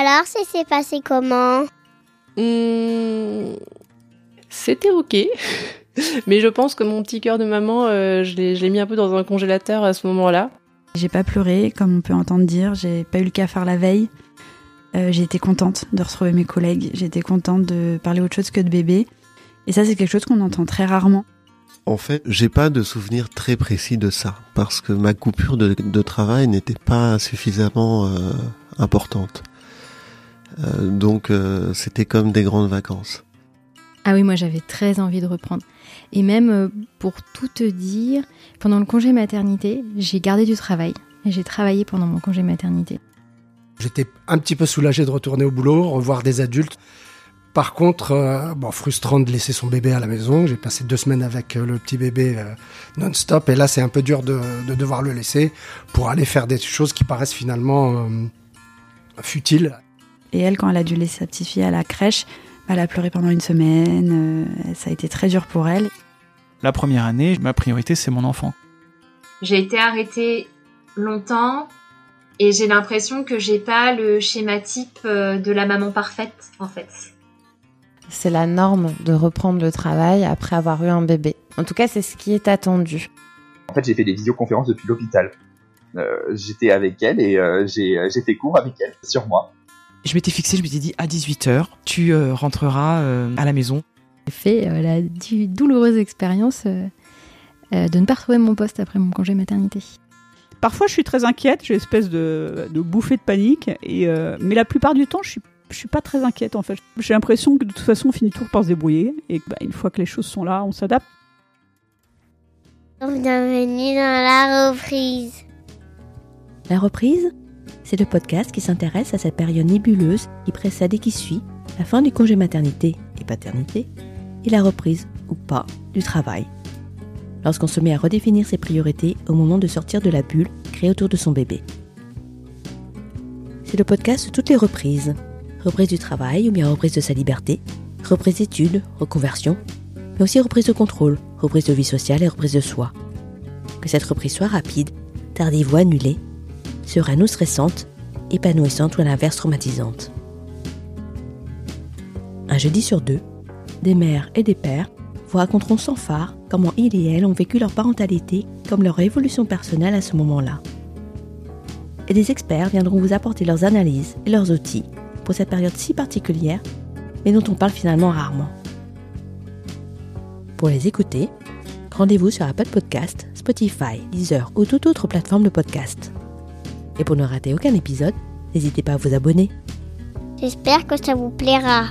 Alors, ça s'est passé comment Hum, C'était ok. Mais je pense que mon petit cœur de maman, euh, je l'ai je l'ai mis un peu dans un congélateur à ce moment-là. J'ai pas pleuré, comme on peut entendre dire. J'ai pas eu le cafard la veille. Euh, j'ai été contente de retrouver mes collègues. J'ai été contente de parler autre chose que de bébé. Et ça, c'est quelque chose qu'on entend très rarement. En fait, j'ai pas de souvenir très précis de ça parce que ma coupure de, de travail n'était pas suffisamment euh, importante. Euh, donc euh, c'était comme des grandes vacances. Ah oui, moi j'avais très envie de reprendre. Et même euh, pour tout te dire, pendant le congé maternité, j'ai gardé du travail. Et j'ai travaillé pendant mon congé maternité. J'étais un petit peu soulagé de retourner au boulot, revoir des adultes. Par contre, euh, bon, frustrant de laisser son bébé à la maison. J'ai passé deux semaines avec le petit bébé euh, non-stop. Et là, c'est un peu dur de, de devoir le laisser pour aller faire des choses qui paraissent finalement euh, futiles. Et elle, quand elle a dû laisser sa petite fille à la crèche, bah, elle a pleuré pendant une semaine. euh, ça a été très dur pour elle. La première année, ma priorité, c'est mon enfant. J'ai été arrêtée longtemps et j'ai l'impression que j'ai pas le schéma type euh, de la maman parfaite en fait. C'est la norme de reprendre le travail après avoir eu un bébé. En tout cas, c'est ce qui est attendu. En fait, j'ai fait des visioconférences depuis l'hôpital. Euh, J'étais avec elle et euh, j'ai fait cours avec elle sur moi. Je m'étais fixé, je m'étais dit à 18h, tu euh, rentreras euh, à la maison. J'ai fait euh, la douloureuse expérience de ne pas retrouver mon poste après mon congé maternité. Parfois, je suis très inquiète, j'ai une espèce de, de bouffée de panique, et, euh, mais la plupart du temps, je suis, je suis pas très inquiète en fait. J'ai l'impression que de toute façon, on finit toujours par se débrouiller, et bah, une fois que les choses sont là, on s'adapte. Bienvenue dans la reprise. La reprise, c'est le podcast qui s'intéresse à cette période nébuleuse qui précède et qui suit la fin du congé maternité et paternité et la reprise, ou pas, du travail. Lorsqu'on se met à redéfinir ses priorités au moment de sortir de la bulle créée autour de son bébé. C'est le podcast de toutes les reprises. Reprise du travail ou bien reprise de sa liberté, reprise d'études, reconversion, mais aussi reprise de contrôle, reprise de vie sociale et reprise de soi. Que cette reprise soit rapide, tardive ou annulée, sereine ou stressante, épanouissante ou à l'inverse traumatisante. Un jeudi sur deux, des mères et des pères vous raconteront sans phare comment ils et elles ont vécu leur parentalité comme leur évolution personnelle à ce moment-là. Et des experts viendront vous apporter leurs analyses et leurs outils pour cette période si particulière, mais dont on parle finalement rarement. Pour les écouter, rendez-vous sur Apple Podcast, Spotify, Deezer ou toute autre plateforme de podcast. Et pour ne rater aucun épisode, n'hésitez pas à vous abonner. J'espère que ça vous plaira.